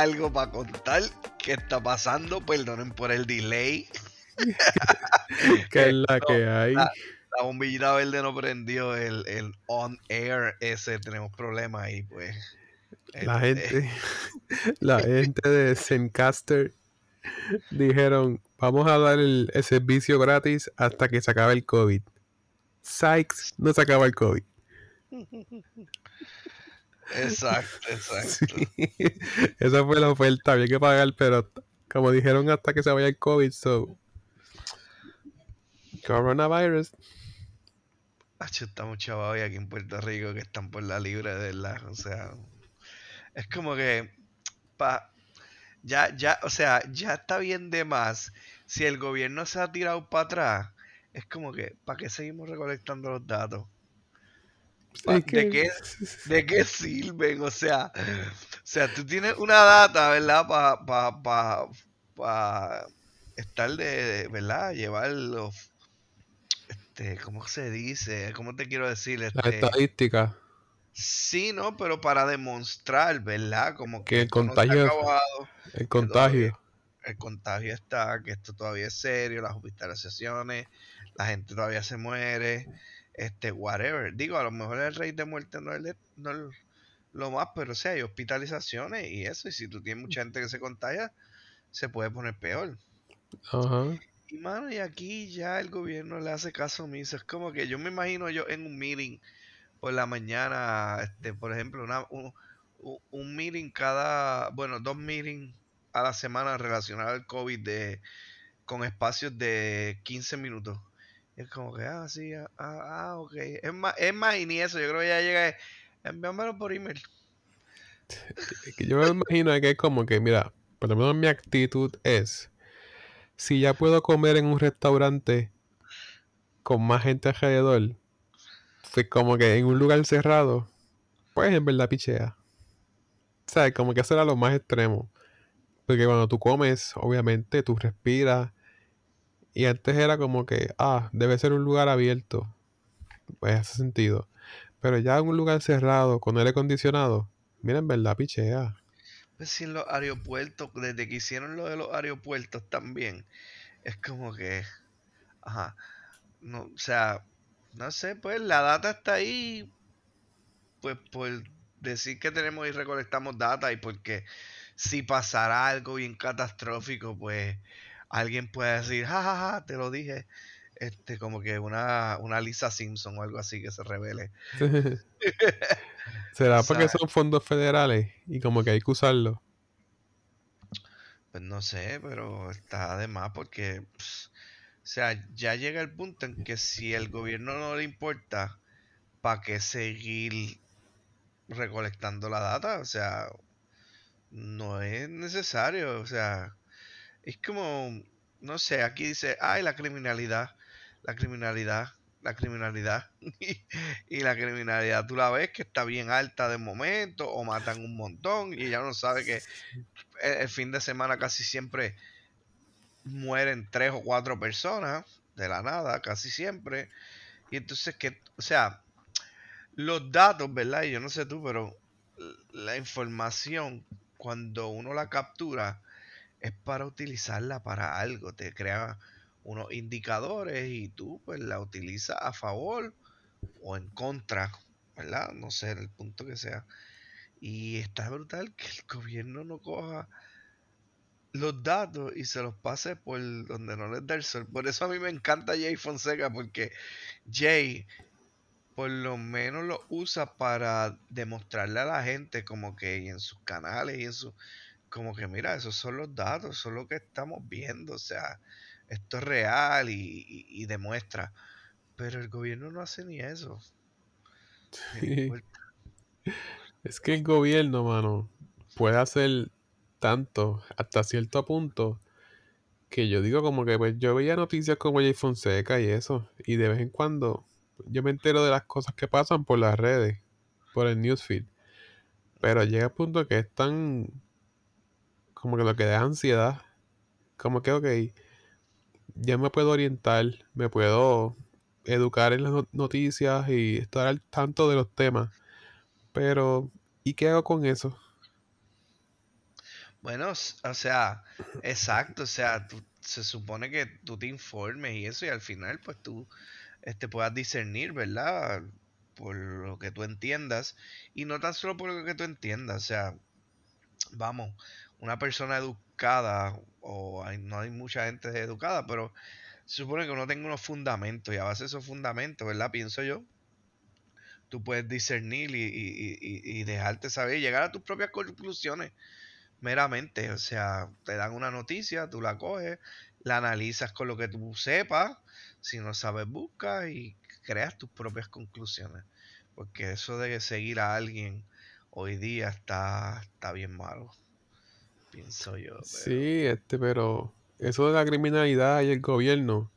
algo para contar que está pasando. Perdonen por el delay. que es la que hay. La, bombillita verde no prendió el, el on air ese. Tenemos problemas ahí, pues. La este, gente, la gente de Zencaster dijeron, vamos a dar el, servicio gratis hasta que se acabe el COVID. Sykes, no se acaba el COVID. Exacto, exacto. Esa fue la oferta, había que pagar, pero como dijeron hasta que se vaya el COVID, so coronavirus. Estamos chavos aquí en Puerto Rico que están por la libre de la, o sea, es como que pa, ya, ya, o sea, ya está bien de más. Si el gobierno se ha tirado para atrás, es como que, ¿para qué seguimos recolectando los datos? ¿De, qué, ¿De qué sirven? O sea, o sea, tú tienes una data, ¿verdad? Para pa, pa, pa estar de, ¿verdad? Llevar los, este, ¿cómo se dice? ¿Cómo te quiero decir? Este, La estadística. Sí, no, pero para demostrar, ¿verdad? Como que, el contagio. el contagio. el contagio está, que esto todavía es serio, las hospitalizaciones, la gente todavía se muere, este, whatever. Digo, a lo mejor el rey de muerte no es, no lo más, pero sí hay hospitalizaciones y eso, y si tú tienes mucha gente que se contagia, se puede poner peor. Ajá. Y mano, y aquí ya el gobierno le hace caso omiso. Es como que yo me imagino yo en un meeting por la mañana, este, por ejemplo, una, un, un meeting cada, bueno, dos meetings a la semana relacionados al COVID de, con espacios de 15 minutos. Es como que, ah, sí, ah, ah, ah, ok. Es más, es más, y ni eso, yo creo que ya llega, envíamelo por email. Yo me imagino que es como que, mira, por lo menos mi actitud es, si ya puedo comer en un restaurante con más gente alrededor, pues como que en un lugar cerrado, pues en verdad pichea. O sea, como que eso era lo más extremo. Porque cuando tú comes, obviamente tú respiras. Y antes era como que, ah, debe ser un lugar abierto. Pues hace sentido. Pero ya en un lugar cerrado, con aire acondicionado, mira, en verdad pichea. Pues si en los aeropuertos, desde que hicieron lo de los aeropuertos también, es como que, ajá, no, o sea, no sé, pues la data está ahí, pues por decir que tenemos y recolectamos data y porque si pasara algo bien catastrófico, pues alguien puede decir, jajaja, ja, te lo dije. Este, como que una, una Lisa Simpson o algo así que se revele. ¿Será porque son fondos federales y como que hay que usarlo? Pues no sé, pero está de más porque o sea, ya llega el punto en que si el gobierno no le importa, ¿para qué seguir recolectando la data? O sea, no es necesario. O sea, es como, no sé, aquí dice, ay, la criminalidad, la criminalidad, la criminalidad. y la criminalidad, tú la ves que está bien alta de momento, o matan un montón, y ya uno sabe que el fin de semana casi siempre mueren tres o cuatro personas de la nada, casi siempre. Y entonces que, o sea, los datos, ¿verdad? Y yo no sé tú, pero la información, cuando uno la captura, es para utilizarla para algo. Te crea unos indicadores y tú pues la utilizas a favor o en contra, ¿verdad? No sé, el punto que sea. Y está brutal que el gobierno no coja los datos y se los pase por donde no les da el sol. Por eso a mí me encanta Jay Fonseca, porque Jay por lo menos lo usa para demostrarle a la gente como que en sus canales y en su como que mira, esos son los datos, son lo que estamos viendo, o sea, esto es real y, demuestra. Pero el gobierno no hace ni eso. Es que el gobierno, mano, puede hacer tanto, hasta cierto punto, que yo digo como que pues yo veía noticias como Jay Fonseca y eso, y de vez en cuando yo me entero de las cosas que pasan por las redes, por el newsfeed. Pero llega el punto que es tan como que lo que da ansiedad, como que ok, ya me puedo orientar, me puedo educar en las noticias y estar al tanto de los temas. Pero, ¿y qué hago con eso? Bueno, o sea, exacto, o sea, se supone que tú te informes y eso y al final pues tú este, puedas discernir, ¿verdad? Por lo que tú entiendas y no tan solo por lo que tú entiendas, o sea, vamos, una persona educada o no hay mucha gente educada, pero se supone que uno tenga unos fundamentos y a base de esos fundamentos, ¿verdad? Pienso yo, tú puedes discernir y, y- y- y dejarte saber y llegar a tus propias conclusiones meramente. O sea, te dan una noticia, tú la coges, la analizas con lo que tú sepas, si no sabes, buscas y creas tus propias conclusiones. Porque eso de seguir a alguien hoy día está, está bien malo, pienso yo. Pero Sí, este, pero eso de la criminalidad y el gobierno,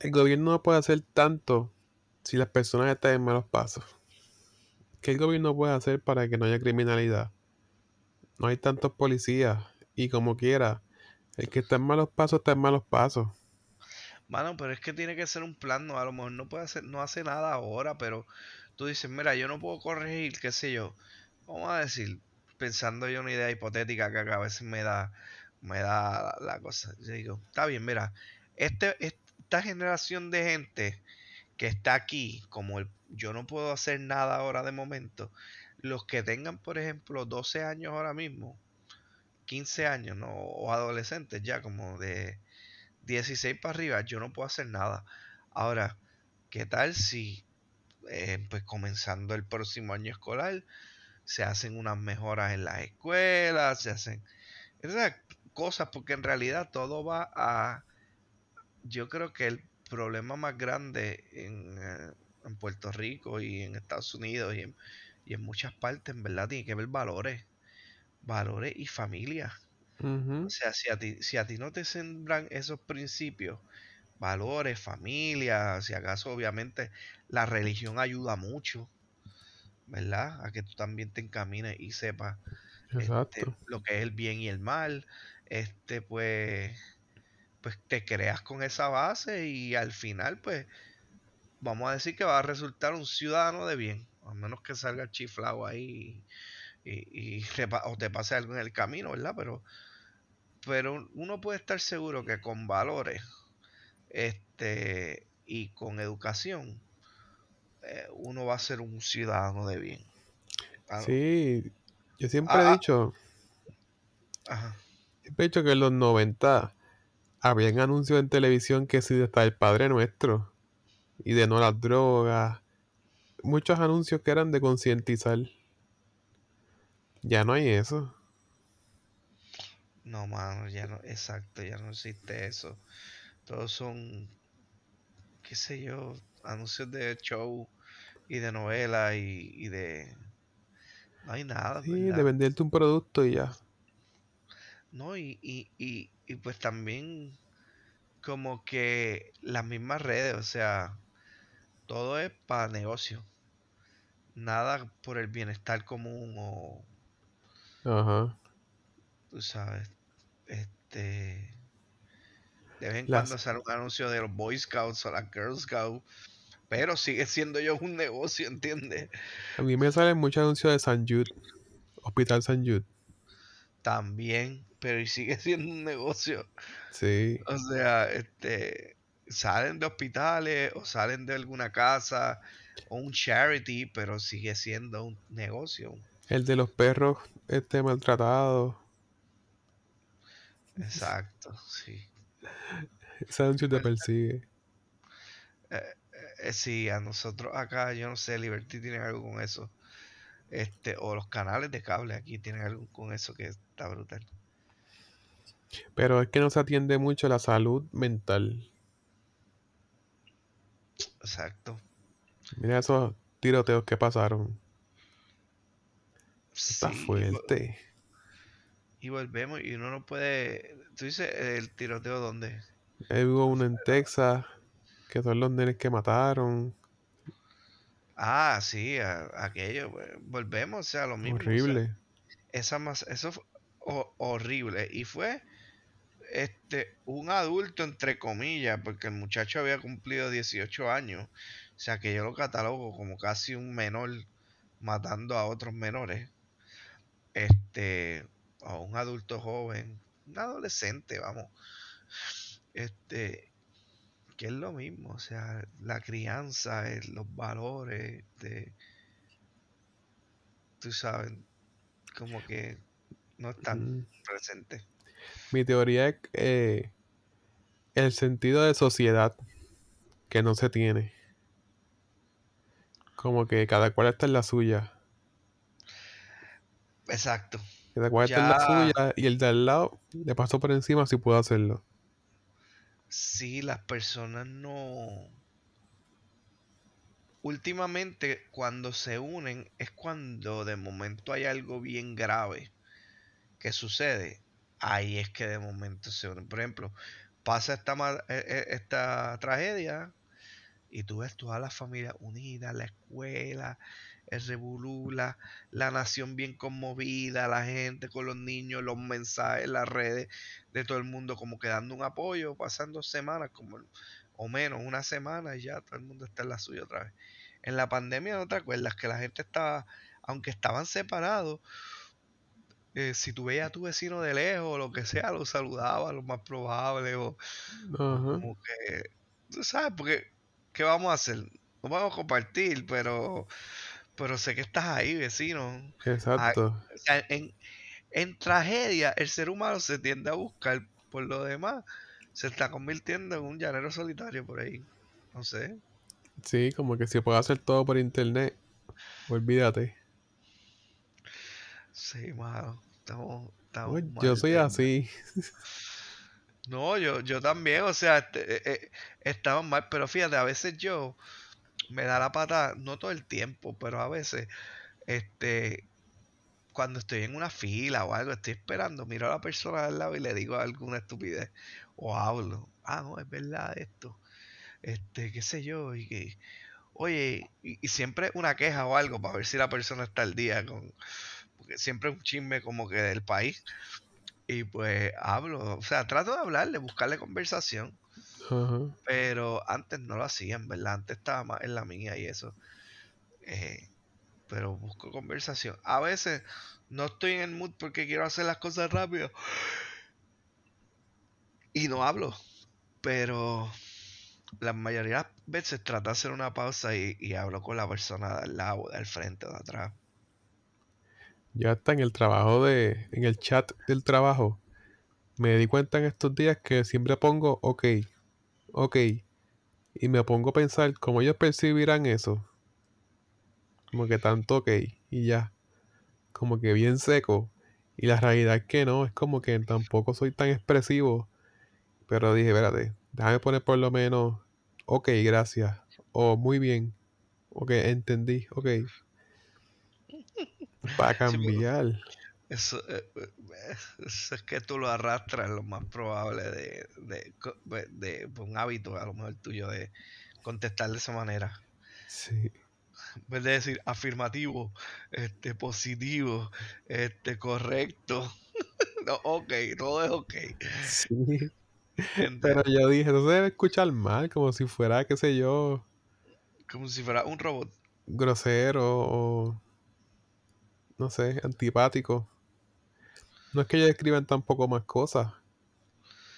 el gobierno no puede hacer tanto si las personas están en malos pasos. ¿Qué el gobierno puede hacer para que no haya criminalidad? No hay tantos policías y como quiera, el que está en malos pasos está en malos pasos. Mano, pero es que tiene que ser un plan, no, a lo mejor no puede hacer, no hace nada ahora, pero tú dices, mira, yo no puedo corregir, qué sé yo. Vamos a decir, pensando yo una idea hipotética que a veces me da, me da la, cosa. Yo digo, está bien, mira, este, esta generación de gente que está aquí, como el, yo no puedo hacer nada ahora de momento, los que tengan, por ejemplo, 12 años ahora mismo, 15 años, ¿no? O adolescentes ya, como de 16 para arriba, yo no puedo hacer nada. Ahora, ¿qué tal si, eh, pues comenzando el próximo año escolar, se hacen unas mejoras en las escuelas, se hacen esas cosas, porque en realidad todo va a, yo creo que el problema más grande en, eh, en Puerto Rico y en Estados Unidos y en, y en muchas partes, en verdad, tiene que ver valores, valores y familia. O sea, si a ti, si a ti no te sembran esos principios, valores, familia, si acaso obviamente la religión ayuda mucho, ¿verdad? A que tú también te encamines y sepas este, lo que es el bien y el mal, este, pues, pues te creas con esa base y al final, pues, vamos a decir que va a resultar un ciudadano de bien, a menos que salga chiflado ahí y, y- o te pase algo en el camino, ¿verdad? Pero, pero uno puede estar seguro que con valores, este, y con educación, eh, uno va a ser un ciudadano de bien. Sí, yo siempre he ah, ah, dicho, ajá. siempre he dicho que en los 90 habían anuncios en televisión que sí hasta el Padre Nuestro y de no las drogas, muchos anuncios que eran de concientizar. Ya no hay eso. No, mano, ya no, exacto, ya no existe eso. Todos son, qué sé yo, anuncios de show y de novela y, y de... No hay nada, Sí, de ¿verdad? venderte un producto y ya. No, y, y, y, y pues también como que las mismas redes, o sea, todo es para negocio. Nada por el bienestar común o, Ajá. tú sabes, este... De vez en Las, cuando sale un anuncio de los Boy Scouts o las Girl Scouts, pero sigue siendo yo un negocio, ¿entiendes? a mí me salen muchos anuncios de San Jude, Hospital San Jude. También, pero sigue siendo un negocio. Sí. O sea, este, salen de hospitales o salen de alguna casa o un charity, pero sigue siendo un negocio. El de los perros este maltratados. Exacto, sí. Anuncio te persigue. eh, eh, sí, a nosotros acá, yo no sé, Liberty tiene algo con eso. Este, o los canales de cable aquí tienen algo con eso que está brutal. Pero es que no se atiende mucho la salud mental. Exacto. Mira esos tiroteos que pasaron. Está Sí, fuerte. y volvemos y uno no puede. Tú dices el tiroteo dónde? Ahí hubo uno en Texas, que son los nenes que mataron. Ah, sí, a- aquello. pues, Volvemos, o sea, lo mismo. O sea, Horrible. esa más, eso fue ho- horrible. Y fue este un adulto, entre comillas, porque el muchacho había cumplido 18 años. O sea que yo lo catalogo como casi un menor matando a otros menores. Este, o un adulto joven, un adolescente, vamos, este, que es lo mismo, o sea, la crianza, los valores, de, tú sabes, como que no están presentes. Mi teoría es eh, el sentido de sociedad que no se tiene. Como que cada cual está en la suya. Exacto. Cada cual está en la suya y el de al lado le pasó por encima si puedo hacerlo. Sí, las personas no... Últimamente cuando se unen es cuando de momento hay algo bien grave que sucede. Ahí es que de momento se unen. Por ejemplo, pasa esta, e, e, esta tragedia y tú ves toda la familia unida, la escuela, el revolú, la, nación bien conmovida, la gente con los niños, los mensajes, las redes de todo el mundo como que dando un apoyo, pasando semanas como o menos una semana y ya todo el mundo está en la suya otra vez. En la pandemia no te acuerdas que la gente estaba, aunque estaban separados, eh, si tú veías a tu vecino de lejos o lo que sea, lo saludaba, lo más probable, o, como que, tú sabes, porque, ¿qué vamos a hacer? No vamos a compartir, pero, pero sé que estás ahí, vecino. Exacto. en, en tragedia, el ser humano se tiende a buscar por lo demás, se está convirtiendo en un llanero solitario por ahí. No sé. Sí, como que si puedo hacer todo por internet, olvídate. Sí, mano. Estamos, yo soy así. No, yo, yo también, o sea, este, eh, eh, estamos mal, pero fíjate, a veces yo me da la pata, no todo el tiempo, pero a veces, este, cuando estoy en una fila o algo, estoy esperando, miro a la persona al lado y le digo alguna estupidez, o hablo, ah, no, es verdad esto, este, qué sé yo, y que, oye, y, siempre una queja o algo para ver si la persona está al día con, porque siempre es un chisme como que del país, y pues hablo, o sea, trato de hablarle, buscarle conversación, pero antes no lo hacían, ¿verdad? Antes estaba más en la mía y eso. Eh, pero busco conversación. A veces no estoy en el mood porque quiero hacer las cosas rápido. Y no hablo. Pero la mayoría de las veces trato de hacer una pausa y, hablo con la persona de al lado, del frente o de atrás. Ya está en el trabajo de. en el chat del trabajo. Me di cuenta en estos días que siempre pongo ok. Ok. Y me pongo a pensar cómo ellos percibirán eso. Como que tanto ok y ya. Como que bien seco. Y la realidad es que no, es como que tampoco soy tan expresivo. Pero dije, espérate, déjame poner por lo menos ok, gracias. O muy bien. Ok, entendí, ok. Para cambiar. Eso, eh, eh, eso, es que tú lo arrastras, lo más probable de, de, de, un hábito, a lo mejor tuyo, de contestar de esa manera. Sí en vez de decir afirmativo, este, positivo, este, correcto. no, ok, todo es ok. Sí. Pero yo dije, no se debe escuchar mal, como si fuera, qué sé yo. Como si fuera un robot. Grosero o. No sé, antipático. No es que ellos escriban tampoco más cosas.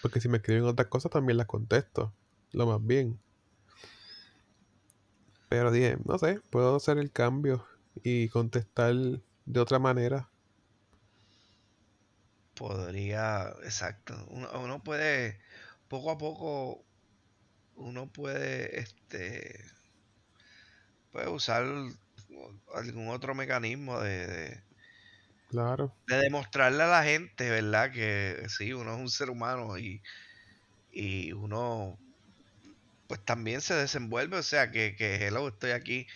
Porque si me escriben otras cosas también las contesto. Lo más bien. Pero dije, no sé, puedo hacer el cambio y contestar de otra manera. Podría, exacto. Uno, puede, poco a poco, uno puede, este, puede usar algún otro mecanismo de, claro. de demostrarle a la gente, ¿verdad? Que sí, uno es un ser humano y, y uno pues también se desenvuelve, o sea, que, que hello, estoy aquí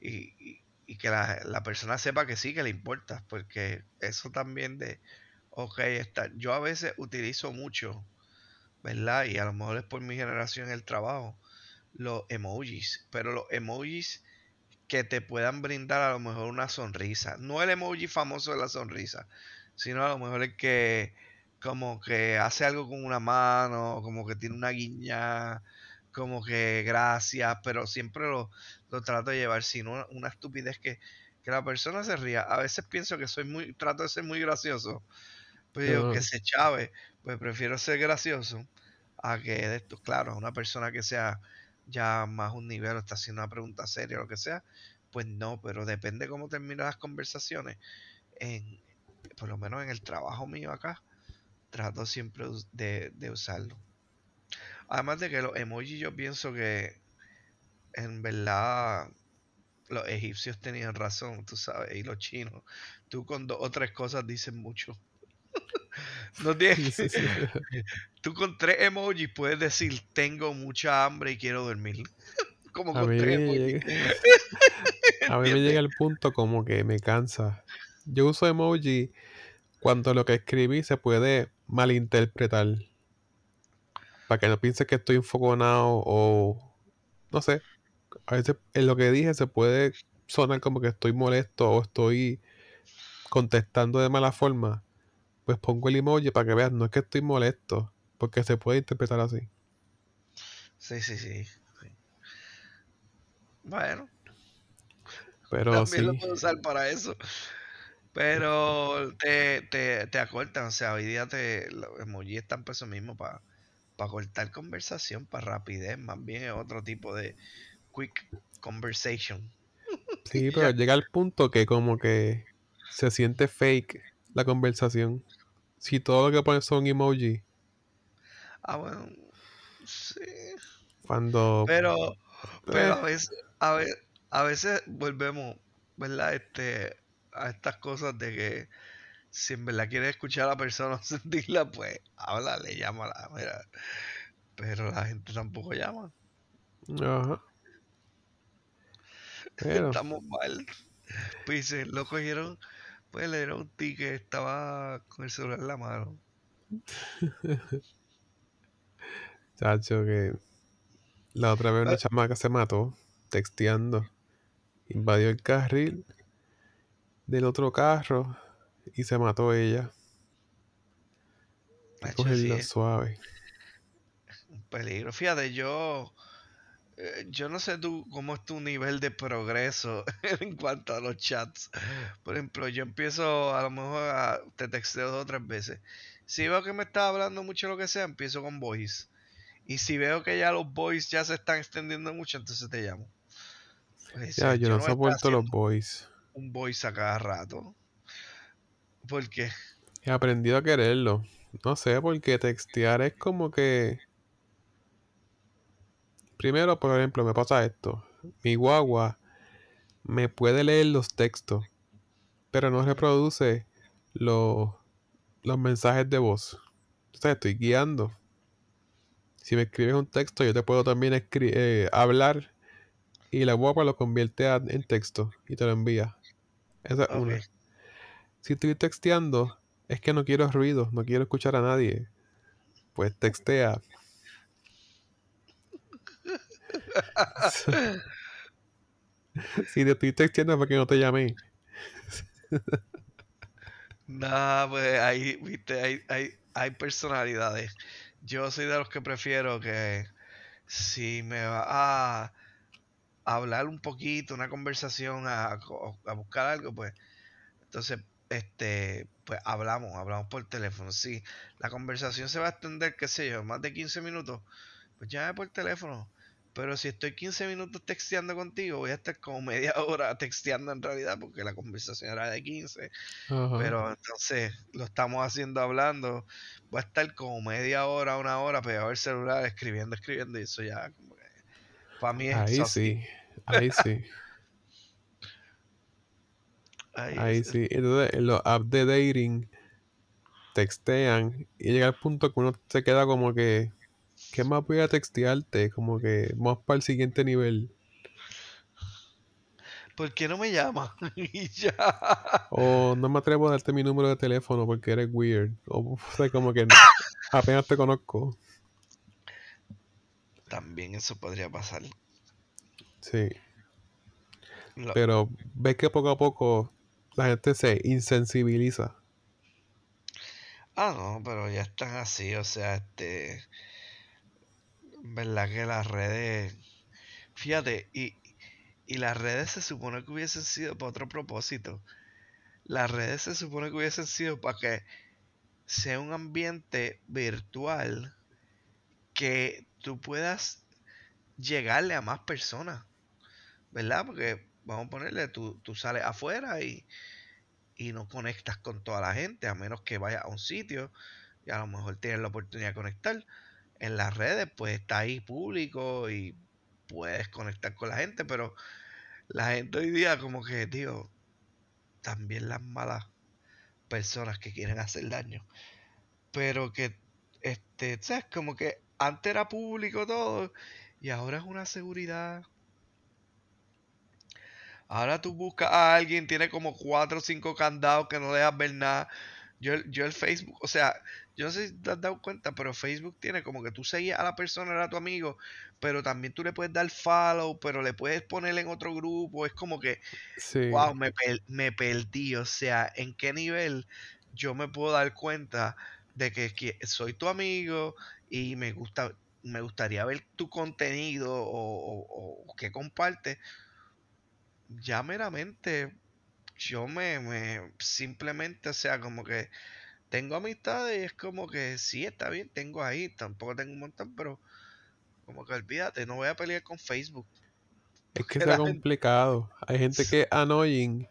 y, que la, persona sepa que sí, que le importa, porque eso también de, ok, está, yo a veces utilizo mucho, ¿verdad? Y a lo mejor es por mi generación el trabajo, los emojis, pero los emojis que te puedan brindar a lo mejor una sonrisa, no el emoji famoso de la sonrisa, sino a lo mejor el que como que hace algo con una mano, como que tiene una guiña, como que gracias, pero siempre lo, trato de llevar sin una, estupidez que, la persona se ría. A veces pienso que soy muy, trato de ser muy gracioso, Pues Ajá. que se chave, pues prefiero ser gracioso a que de esto, claro, una persona que sea ya más un nivel o está haciendo una pregunta seria o lo que sea, pues no, pero depende cómo terminan las conversaciones. En, por lo menos en el trabajo mío acá, trato siempre de, de usarlo. Además de que los emojis yo pienso que en verdad los egipcios tenían razón, tú sabes, y los chinos. Tú con dos o tres cosas dices mucho. No tienes Sí. Tú con tres emojis puedes decir tengo mucha hambre y quiero dormir. Como A con mí tres emojis. llega, a mí me llega el punto como que me cansa. Yo uso emoji cuando lo que escribí se puede malinterpretar. Para que no piense que estoy enfogonado o no sé. A veces en lo que dije se puede sonar como que estoy molesto o estoy contestando de mala forma. Pues pongo el emoji para que veas, no es que estoy molesto, porque se puede interpretar así. Sí, sí, sí. sí. Bueno, Pero también lo puedo usar para eso. Pero te, te, te acortan, o sea, hoy día te, los emojis están para eso mismo, para, para cortar conversación, para rapidez, más bien es otro tipo de quick conversation. sí, pero llega al punto que como que se siente fake la conversación. Si todo lo que pones son emoji, Ah, bueno, sí. cuando... Pero, pero eh, a veces, a ve- a veces volvemos, ¿verdad? Este, a estas cosas de que si en verdad quieres escuchar a la persona o sentirla, pues háblale, llámala, mira. Pero la gente tampoco llama. ajá. Pero, Estamos mal. Pues lo cogieron, pues le dieron un ticket, estaba con el celular en la mano. chacho, que la otra vez una Ah, chamaca se mató texteando. Invadió el carril del otro carro y se mató ella. Macho, sí, cogerla es suave. un peligro. Fíjate, yo, eh, yo no sé tú cómo es tu nivel de progreso en cuanto a los chats. Por ejemplo, yo empiezo a lo mejor a, te texteo dos o tres veces. Si veo que me está hablando mucho lo que sea, empiezo con voice. Y si veo que ya los voice ya se están extendiendo mucho, entonces te llamo. Pues, Ya, yo yo no soporto los boys. un voice a cada rato. Porque, He aprendido a quererlo. No sé, porque textear es como que... Primero, por ejemplo, me pasa esto. Mi guagua me puede leer los textos, pero no reproduce los, los mensajes de voz. O sea, estoy guiando. Si me escribes un texto, yo te puedo también escri- eh, hablar y la guagua lo convierte a- en texto y te lo envía. Esa es una. Si estoy texteando, es que no quiero ruido, no quiero escuchar a nadie. Pues textea. Si te estoy texteando porque no te llamé. Nah, pues ahí, viste, hay, hay, hay personalidades. Yo soy de los que prefiero que si me va a hablar un poquito, una conversación, a, a buscar algo, pues entonces, este, pues hablamos, hablamos por teléfono. Si la conversación se va a extender, qué sé yo, más de 15 minutos, pues llame por teléfono. Pero si estoy 15 minutos texteando contigo, voy a estar como media hora texteando en realidad, porque la conversación era de 15. Ajá. Pero entonces lo estamos haciendo hablando. Voy a estar como media hora, una hora pegado al celular, escribiendo, escribiendo, y eso ya, como que, para mí es Ahí sí, ahí sí, Ahí sí. Entonces, en los apps de dating textean y llega el punto que uno se queda como que, ¿qué más voy a textearte? Como que vamos para el siguiente nivel. ¿Por qué no me llama? y ya. O no me atrevo a darte mi número de teléfono porque eres weird. O, o sea, como que apenas te conozco. También eso podría pasar. Sí. Pero ves que poco a poco la gente se insensibiliza. Ah, no, pero ya están así, o sea, este, verdad que las redes, fíjate, y, y las redes se supone que hubiesen sido para otro propósito. Las redes se supone que hubiesen sido para que sea un ambiente virtual que tú puedas llegarle a más personas, ¿verdad? Porque vamos a ponerle, tú, tú sales afuera y, y no conectas con toda la gente, a menos que vayas a un sitio y a lo mejor tienes la oportunidad de conectar. En las redes, pues está ahí público y puedes conectar con la gente, pero la gente hoy día como que, tío, también las malas personas que quieren hacer daño. Pero que, este, ¿sabes? Como que antes era público todo y ahora es una seguridad. Ahora tú buscas a alguien, tiene como cuatro o cinco candados que no dejas ver nada. Yo, yo el Facebook, o sea, yo no sé si te has dado cuenta, pero Facebook tiene como que tú seguías a la persona, era tu amigo, pero también tú le puedes dar follow, pero le puedes poner en otro grupo. Es como que, Sí. wow, me, me perdí. O sea, ¿en qué nivel yo me puedo dar cuenta de que, que soy tu amigo y me gusta, me gustaría ver tu contenido o, o, o que compartes? Ya meramente, yo me, me simplemente, o sea, como que tengo amistades y es como que sí, está bien, tengo ahí, tampoco tengo un montón, pero como que olvídate, no voy a pelear con Facebook. Es que está complicado. Hay gente que es annoying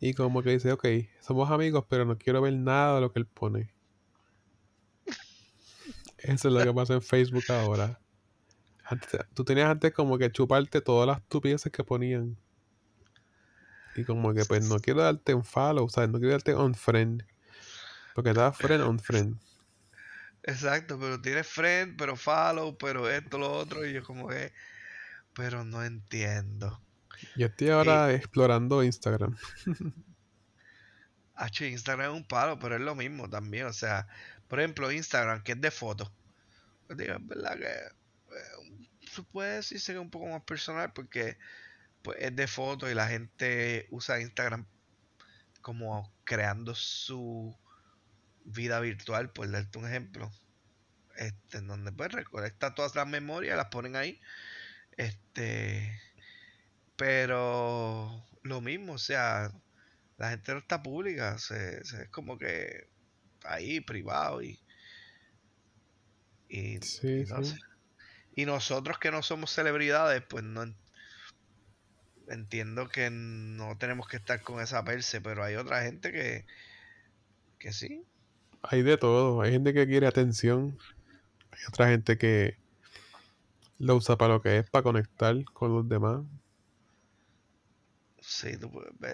y como que dice, ok, somos amigos, pero no quiero ver nada de lo que él pone. Eso es lo que pasa en Facebook ahora. Antes- tú tenías antes como que chuparte todas las estupideces que ponían. Y como que pues no quiero darte un follow, ¿sabes? No quiero darte un friend. Porque estaba friend on friend. exacto, pero tienes friend, pero follow, pero esto, lo otro, y yo como que, pero no entiendo. Yo estoy Y ahora explorando Instagram. H, Instagram es un palo, pero es lo mismo también, o sea, por ejemplo, Instagram, que es de fotos. Pues digo, es verdad que eh, se puede decirse que es un poco más personal porque pues, es de fotos y la gente usa Instagram como creando su vida virtual, por darte un ejemplo. Este, en donde pues recolecta todas las memorias, las ponen ahí. Este, pero lo mismo, o sea, la gente no está pública, se, se- es como que ahí privado y, y, Sí, y no sí. Y nosotros que no somos celebridades, pues no entiendo que no tenemos que estar con esa perse, pero hay otra gente que, que sí. Hay de todo. Hay gente que quiere atención. Hay otra gente que lo usa para lo que es, para conectar con los demás. Sí, tú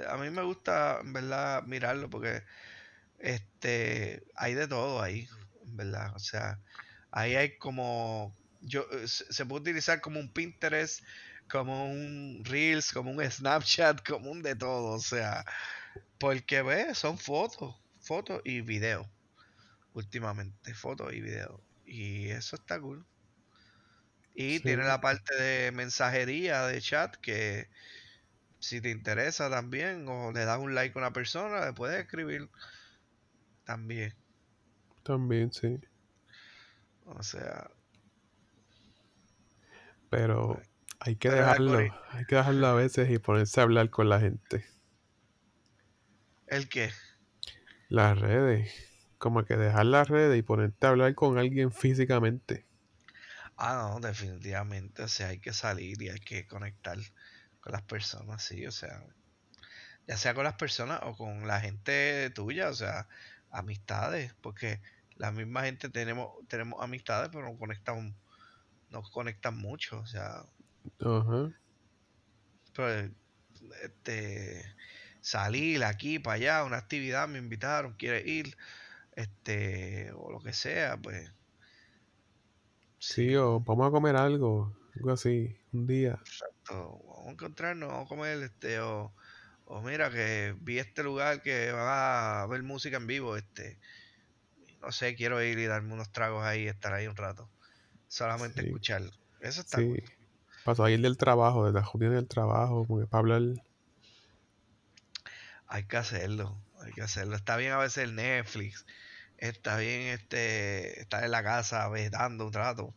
a mí me gusta, en verdad, mirarlo porque este hay de todo ahí, en verdad. O sea, ahí hay como yo eh, se puede utilizar como un Pinterest, como un Reels, como un Snapchat, como un de todo, o sea, porque ves, son fotos, fotos y videos últimamente, fotos y videos. Y eso está cool. Y tiene la parte de mensajería de chat que si te interesa también o le das un like a una persona, le puedes escribir también. también, sí. O sea, Pero hay que dejarlo. Hay que dejarlo a veces y ponerse a hablar con la gente. ¿el qué? Las redes. Como que dejar las redes y ponerte a hablar con alguien físicamente. Ah, no, definitivamente, o sea, hay que salir y hay que conectar con las personas, sí, o sea, ya sea con las personas o con la gente tuya, o sea, amistades, porque la misma gente tenemos tenemos amistades, pero no conectan no conectan mucho, o sea, Ajá. pues este salir aquí para allá, una actividad, me invitaron, quiere ir, este, o lo que sea, pues Sí, sí, o vamos a comer algo. Algo así. Un día. exacto, vamos a encontrarnos, vamos a comer, este, o, o mira que vi este lugar que va a ver música en vivo, este, no sé, quiero ir y darme unos tragos ahí, estar ahí un rato, solamente Sí, escucharlo, eso está cool. Para salir del trabajo, de la rutina del trabajo, como que para hablar. Hay que hacerlo, hay que hacerlo. Está bien a veces el Netflix, está bien este estar en la casa dando un rato,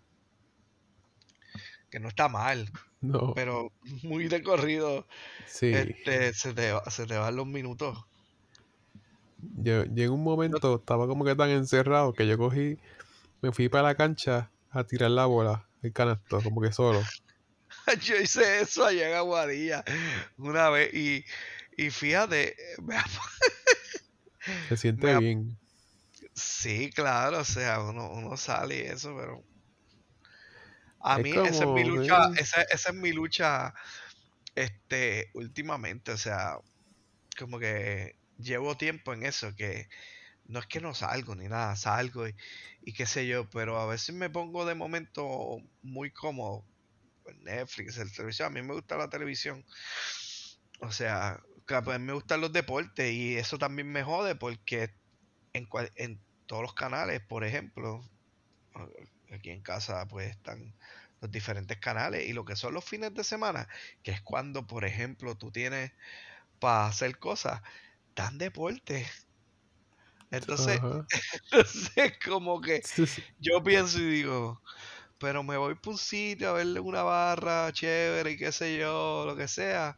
que no está mal, No. pero muy de corrido, Sí. este se te, se te van los minutos. Yo, yo en un momento estaba como que tan encerrado que yo cogí, me fui para la cancha a tirar la bola, el canasto, como que solo. Yo hice eso allá en Aguadilla una vez y, y fíjate, me ha- Se siente Me bien. sí, claro, o sea, uno, uno sale y eso, pero a Es mí esa es mi lucha, eh, esa, esa es mi lucha, este, últimamente, o sea, como que llevo tiempo en eso, que no es que no salgo ni nada, salgo y, y qué sé yo, pero a veces me pongo de momento muy cómodo en Netflix, el televisión, a mí me gusta la televisión, o sea, pues, me gustan los deportes y eso también me jode porque en, cual- en todos los canales, por ejemplo, aquí en casa pues están los diferentes canales y lo que son los fines de semana, que es cuando, por ejemplo, tú tienes para hacer cosas, dan deporte. Entonces, ajá. entonces, como que yo pienso y digo, pero me voy por un sitio a verle una barra chévere y qué sé yo, lo que sea,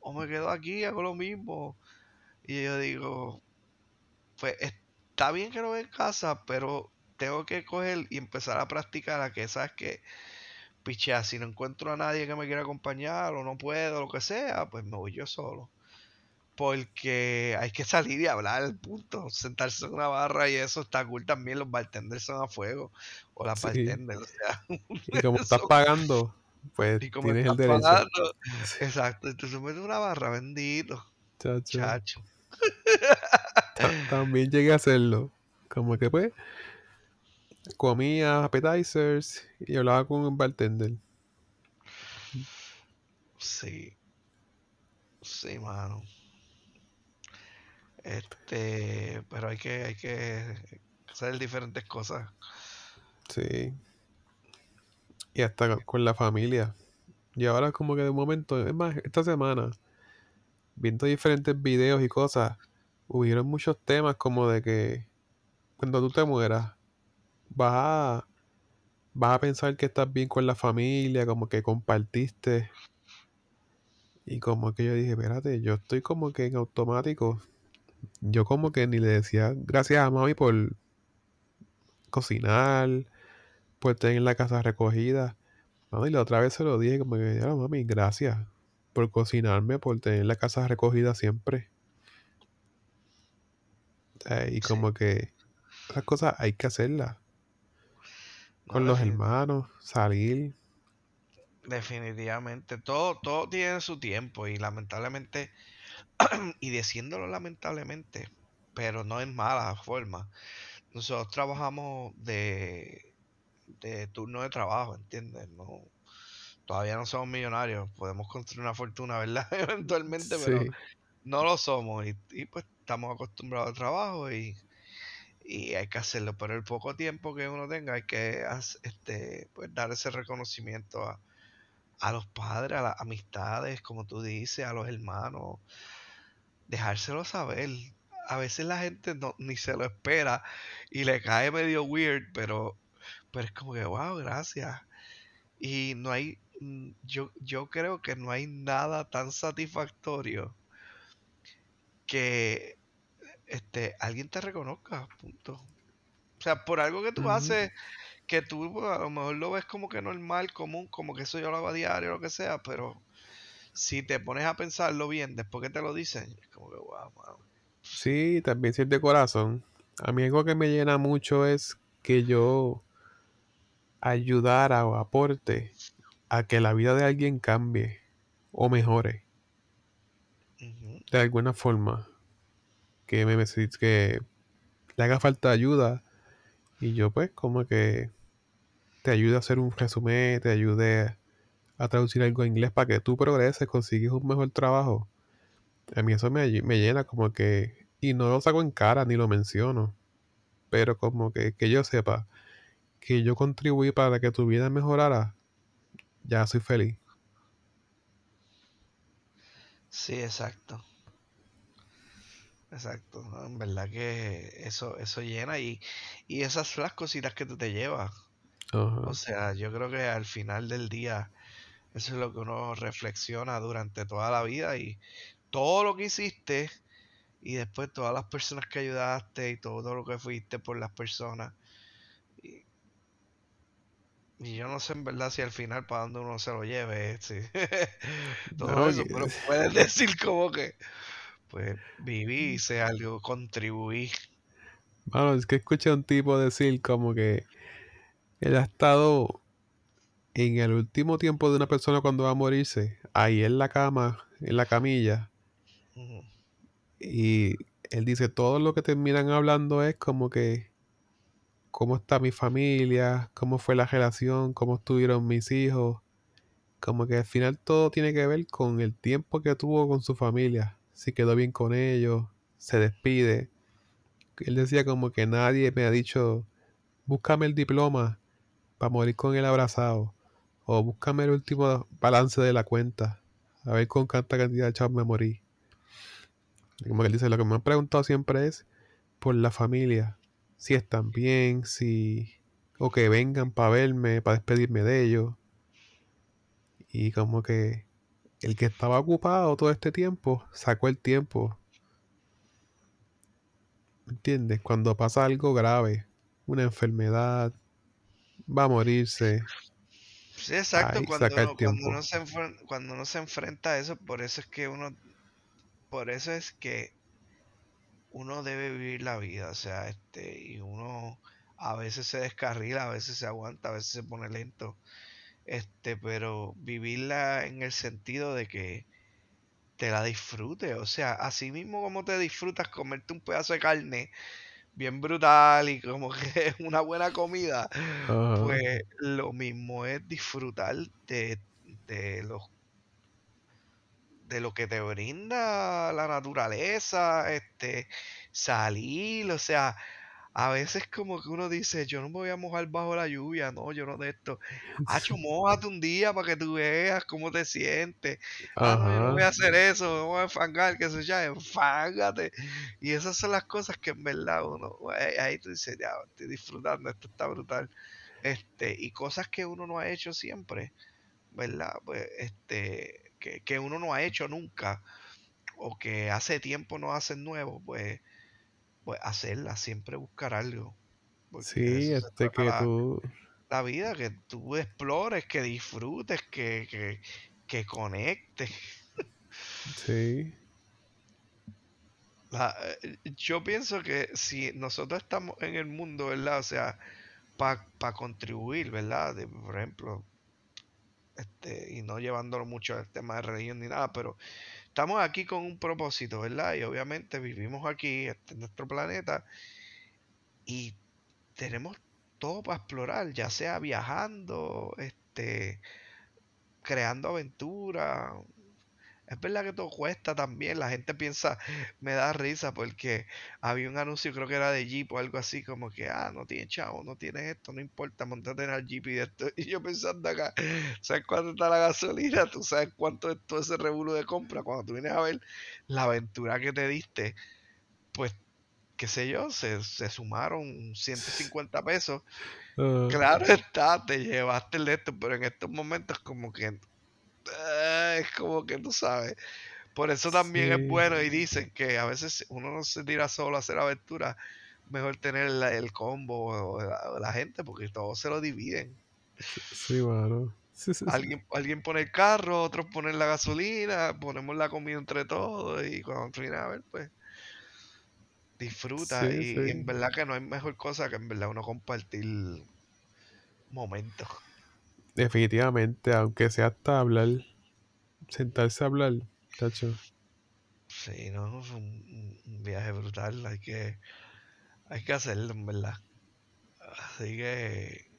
o me quedo aquí, hago lo mismo. Y yo digo, pues está bien que no ve en casa, pero tengo que coger y empezar a practicar a que, ¿sabes que Pichea, si no encuentro a nadie que me quiera acompañar o no puedo, lo que sea, pues me voy yo solo. Porque hay que salir y hablar, punto. Sentarse en una barra y eso está cool también. Los bartenders son a fuego. O las Sí. bartenders, o sea. Y como estás son- pagando, pues y como tienes el derecho. pagando. Exacto. Entonces mete una barra, bendito. chacho. Chacho. Ta- También llegué a hacerlo. Como que pues, comía appetizers y hablaba con un bartender. Sí. Sí, mano. Este, pero hay que, hay que hacer diferentes cosas. Sí. Y hasta con- la familia. Y ahora como que de momento, es más, esta semana, viendo diferentes videos y cosas, hubieron muchos temas como de que cuando tú te mueras, vas a, vas a pensar que estás bien con la familia, como que compartiste. Y como que yo dije, espérate, yo estoy como que en automático. Yo como que ni le decía gracias a mami por cocinar, por tener la casa recogida. Y la otra vez se lo dije como que, ya mami, gracias por cocinarme, por tener la casa recogida siempre. Eh, y Sí. como que esas cosas hay que hacerlas. No, Con los hermanos, salir. definitivamente. Todo, todo tiene su tiempo y lamentablemente, y diciéndolo lamentablemente, pero no en mala forma. Nosotros trabajamos de, de turno de trabajo, ¿entiendes? No, todavía no somos millonarios, podemos construir una fortuna, ¿verdad? Eventualmente, pero no lo somos y, y, pues estamos acostumbrados al trabajo y, y hay que hacerlo, pero el poco tiempo que uno tenga hay que este, pues, dar ese reconocimiento a, a los padres, a las amistades, como tú dices, a los hermanos, dejárselo saber. A veces la gente no, ni se lo espera y le cae medio weird, pero, pero es como que, wow, gracias. Y no hay, mm, yo, yo creo que no hay nada tan satisfactorio que este, alguien te reconozca, punto. O sea, por algo que tú haces, que tú a lo mejor lo ves como que normal, común, como que eso yo lo hago a diario, lo que sea, pero si te pones a pensarlo bien, después que te lo dicen, es como que, wow, mano. sí, también si es de corazón. A mí algo que me llena mucho es que yo ayudara o aporte a que la vida de alguien cambie o mejore de alguna forma. Que me que le haga falta ayuda y yo pues como que te ayude a hacer un resumen, te ayude a traducir algo a inglés para que tú progreses, consigues un mejor trabajo. A mí eso me, ll- me llena como que, y no lo saco en cara ni lo menciono, pero como que, que yo sepa que yo contribuí para que tu vida mejorara, ya soy feliz. Sí, exacto. Exacto. ¿no? En verdad que eso, eso llena y, y esas son las cositas que tú te llevas. O sea, yo creo que al final del día eso es lo que uno reflexiona durante toda la vida y todo lo que hiciste y después todas las personas que ayudaste y todo lo que fuiste por las personas. Y, y yo no sé en verdad si al final para dónde uno se lo lleve, sí. todo No, eso, que- pero puedes decir como que, pues, viví, hice algo, contribuí. Mano, es que escuché a un tipo decir como que él ha estado en el último tiempo de una persona cuando va a morirse, ahí en la cama, en la camilla, y él dice, todo lo que terminan hablando es como que cómo está mi familia, cómo fue la relación, cómo estuvieron mis hijos, como que al final todo tiene que ver con el tiempo que tuvo con su familia, si quedó bien con ellos, se despide. Él decía como que nadie me ha dicho, búscame el diploma para morir con él abrazado. O búscame el último balance de la cuenta. A ver con cuánta cantidad de chavos me morí. Como que él dice, lo que me han preguntado siempre es por la familia. Si están bien, si... O que vengan para verme, para despedirme de ellos. Y como que el que estaba ocupado todo este tiempo, sacó el tiempo. ¿Me entiendes? Cuando pasa algo grave, una enfermedad, va a morirse, Sí, exacto, ahí cuando uno, cuando uno se cuando uno se enfrenta a eso, por eso es que uno, por eso es que uno debe vivir la vida, o sea, este, y uno a veces se descarrila, a veces se aguanta, a veces se pone lento, este, pero vivirla en el sentido de que te la disfrutes, o sea, así mismo como te disfrutas comerte un pedazo de carne bien brutal y como que es una buena comida, pues lo mismo es disfrutar de, de los de lo que te brinda la naturaleza, este, salir, o sea, a veces como que uno dice, yo no me voy a mojar bajo la lluvia, no, yo no de esto. Hacho, mojate un día para que tú veas cómo te sientes. Ah, no, yo no voy a hacer eso, me voy a enfangar, que se ya, enfángate. Y esas son las cosas que en verdad uno, ahí ahí tú dices, ya, estoy disfrutando, esto está brutal. Este, y cosas que uno no ha hecho siempre, ¿verdad? Pues, este, que, que uno no ha hecho nunca, o que hace tiempo no hacen nuevo, pues, pues hacerlas, siempre buscar algo. Sí, este que la, tú, la vida, que tú explores, que disfrutes, que, que, que conectes. sí, La- eh, yo pienso que si nosotros estamos en el mundo, ¿verdad? O sea, para contribuir, ¿verdad? De, por ejemplo, este, y no llevándolo mucho al tema de religión ni nada, pero estamos aquí con un propósito, ¿verdad? Y obviamente vivimos aquí, este es nuestro planeta, y tenemos todo para explorar, ya sea viajando, este, creando aventuras. Es verdad que todo cuesta también, la gente piensa, me da risa porque había un anuncio, creo que era de Jeep o algo así, como que, ah, no tienes chavo, no tienes esto, no importa, montate en el Jeep y de esto. Y yo pensando acá, ¿sabes cuánto está la gasolina? ¿Tú sabes cuánto es todo ese revuelo de compra? Cuando tú vienes a ver la aventura que te diste, pues, qué sé yo, se, se sumaron 150 pesos. ah, Claro está, te llevaste el de esto, pero en estos momentos como que es como que tú sabes. Por eso también es bueno y dicen que a veces uno no se tira solo a hacer aventuras, mejor tener la- el combo o la, gente porque todos se lo dividen. sí, mano. Sí, sí, sí. Alguien, alguien pone el carro, otros ponen la gasolina, ponemos la comida entre todos y cuando termina a ver, pues disfruta. Y, y en verdad que no hay mejor cosa que en verdad uno compartir momentos. Definitivamente, aunque sea hasta hablar, sentarse a hablar, chacho. Sí, no, es un, viaje brutal, hay que, hay que hacerlo en verdad. Así que,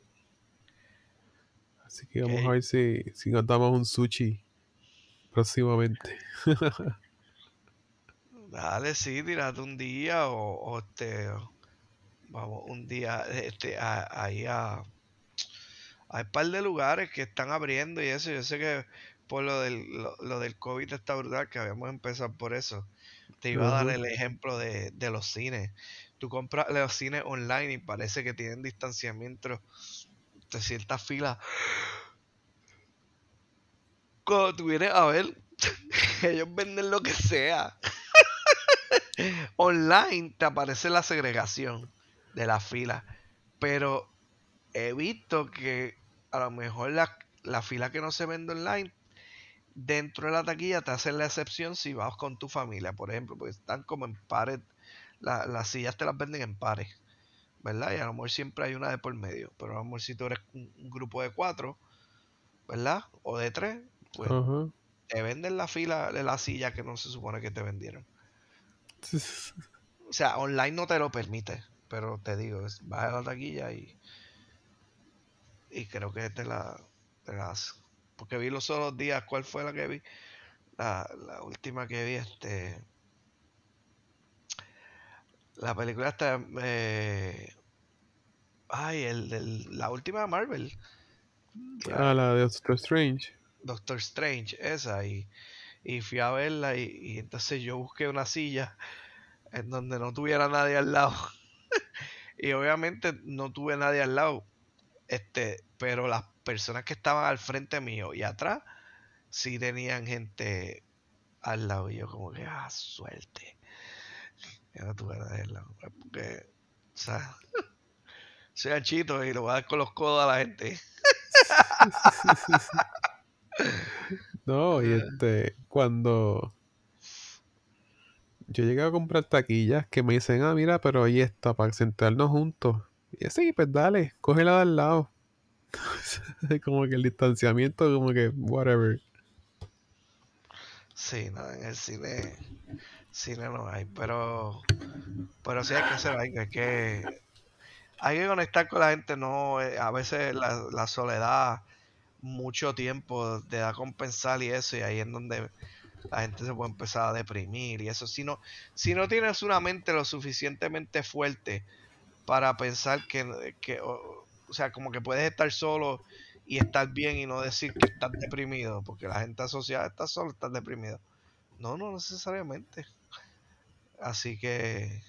Así que vamos a ver si, si nos damos un sushi próximamente. dale, sí, tírate un día o, o este, vamos un día este, a- ahí a, hay un par de lugares que están abriendo y eso. Yo sé que por lo del, lo, lo del COVID está brutal, que habíamos empezado por eso. Te iba a dar el ejemplo de, de los cines. Tú compras los cines online y parece que tienen distanciamiento de ciertas filas. Cuando tú vienes a ver, ellos venden lo que sea. online te aparece la segregación de la fila. Pero he visto que a lo mejor la, la fila que no se vende online, dentro de la taquilla te hacen la excepción si vas con tu familia, por ejemplo, porque están como en pares, las sillas te las venden en pares, ¿verdad? Y a lo mejor siempre hay una de por medio, pero a lo mejor si tú eres un, grupo de cuatro, ¿verdad? O de tres, pues te venden la fila de la silla que no se supone que te vendieron. O sea, online no te lo permite, pero te digo, vas a la taquilla y y creo que te la, te porque vi los otros días, ¿cuál fue la que vi? La, la última que vi, este la película está eh, ay, el, el, la última de Marvel. Ah, la de Doctor Strange. Doctor Strange, esa, y, y fui a verla y, y, entonces yo busqué una silla en donde no tuviera nadie al lado. y obviamente no tuve nadie al lado. Este, pero las personas que estaban al frente mío y atrás sí tenían gente al lado. Y yo como que, ah, suerte. Ya no tuve nadie al lado. Pues, porque, o sea, soy anchito y lo voy a dar con los codos a la gente. no, y este, cuando yo llegué a comprar taquillas que me dicen, ah, mira, pero ahí está, para sentarnos juntos. Y así, pues dale, cógela de al lado. como que el distanciamiento, como que, whatever. Sí, no, en el cine, cine no hay, pero, pero sí hay que hacer algo, hay que, hay que conectar con la gente, no, eh, a veces la, la soledad, mucho tiempo te da compensar y eso, y ahí es donde la gente se puede empezar a deprimir y eso, si no, si no tienes una mente lo suficientemente fuerte, para pensar que, que sea, como que puedes estar solo y estar bien y no decir que estás deprimido, porque la gente asociada está solo, estás deprimido. No, no necesariamente. Así que,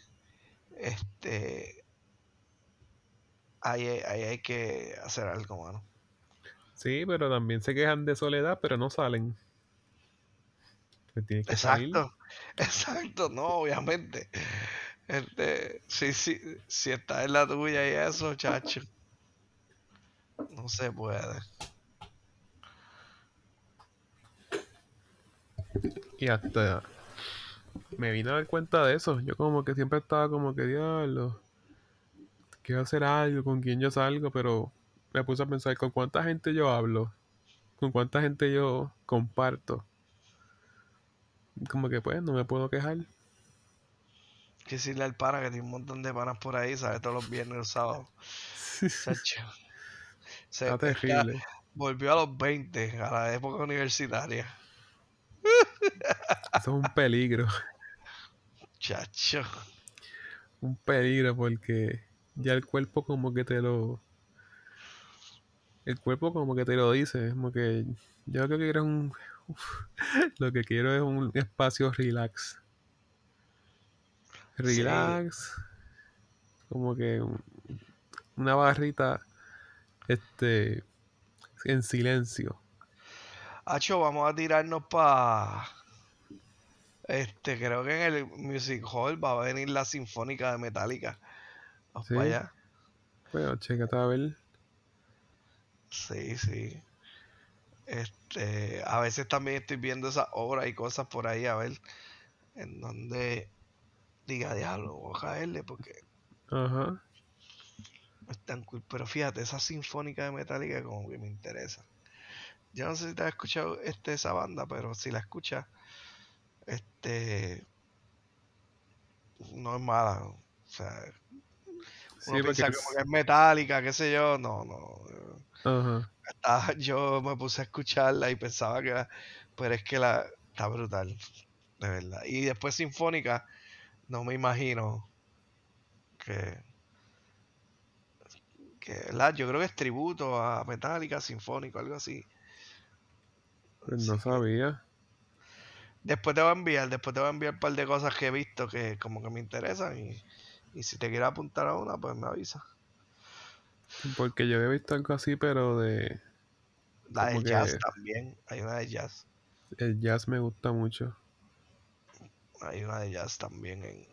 este, ahí, ahí hay que hacer algo, mano. Sí, pero también se quejan de soledad, pero no salen. exacto, exacto, no, obviamente. Este, sí, sí, si está en la tuya y eso, chacho. No se puede. Y hasta me vine a dar cuenta de eso. Yo como que siempre estaba como que diablo. Quiero hacer algo, con quién yo salgo, pero me puse a pensar con cuánta gente yo hablo, con cuánta gente yo comparto. Como que pues no me puedo quejar que decirle al pana que tiene un montón de panas por ahí, ¿sabes? Todos los viernes y los sábados. Se, Está terrible. volvió a los 20, a la época universitaria. Eso es un peligro. Chacho. Un peligro porque ya el cuerpo como que te lo... El cuerpo como que te lo dice, como que yo lo que quiero es un... lo que quiero es un espacio relax relax, como que una barrita este en silencio. Hacho, vamos a tirarnos para este, creo que en el Music Hall va a venir la Sinfónica de Metallica. Vamos para allá. Bueno, chécate a ver. Sí, sí. Este, a veces también estoy viendo esas obras y cosas por ahí a ver en donde diga, diablo, voy a caerle porque. Ajá. Es tan cool. Pero fíjate, esa sinfónica de Metallica como que me interesa. Yo no sé si te has escuchado este, esa banda, pero si la escuchas, este. No es mala. O sea. Uno piensa como que es metálica, qué sé yo. No, no. Yo me puse a escucharla y pensaba que Pero es que la. Está brutal. De verdad. Y después Sinfónica no me imagino que, que yo creo que es tributo a Metallica, Sinfónico, algo así. Pues no sabía. Después te voy a enviar, después te voy a enviar un par de cosas que he visto que como que me interesan y, si te quieres apuntar a una, pues me avisa. Porque yo he visto algo así, pero de... La de jazz también, hay una de jazz. El jazz me gusta mucho. hay una de ellas también en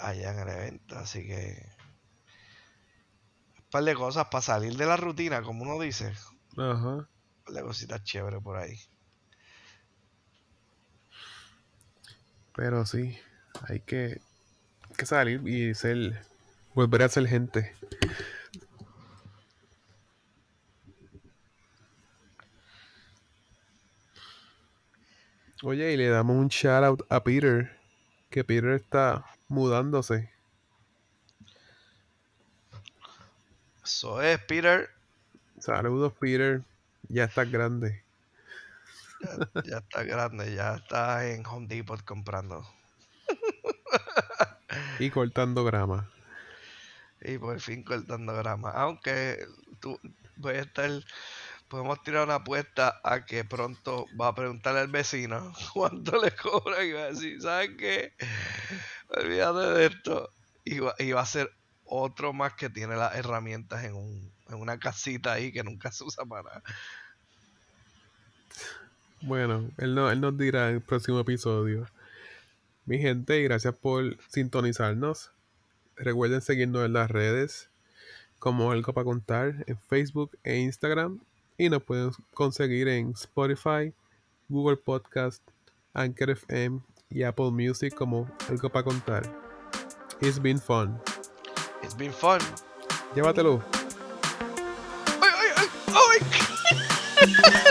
allá en el evento, así que par de cosas para salir de la rutina, como uno dice. Ajá. Un par de cositas chéveres por ahí. Pero sí, hay que, que salir y ser, volver a ser gente. Oye, y le damos un shout out a Peter, que Peter está mudándose. Eso es, Peter. Saludos, Peter. Ya estás grande. Ya, ya está grande, ya está en Home Depot comprando. Y cortando grama. Y por fin cortando grama. Aunque tú voy a estar. Podemos tirar una apuesta a que pronto va a preguntarle al vecino cuánto le cobran y va a decir, ¿sabes qué? Olvídate de esto. Y va, y va a ser otro más que tiene las herramientas en, un, en una casita ahí que nunca se usa para. Bueno, él, no, él nos dirá en el próximo episodio. Mi gente, gracias por sintonizarnos. Recuerden seguirnos en las redes como Algo para Contar en Facebook e Instagram. Y nos pueden conseguir en Spotify, Google Podcast, Anchor FM y Apple Music como Algo para Contar. It's been fun. It's been fun. Llévatelo. ¡Ay, ay, ay! ¡Ay!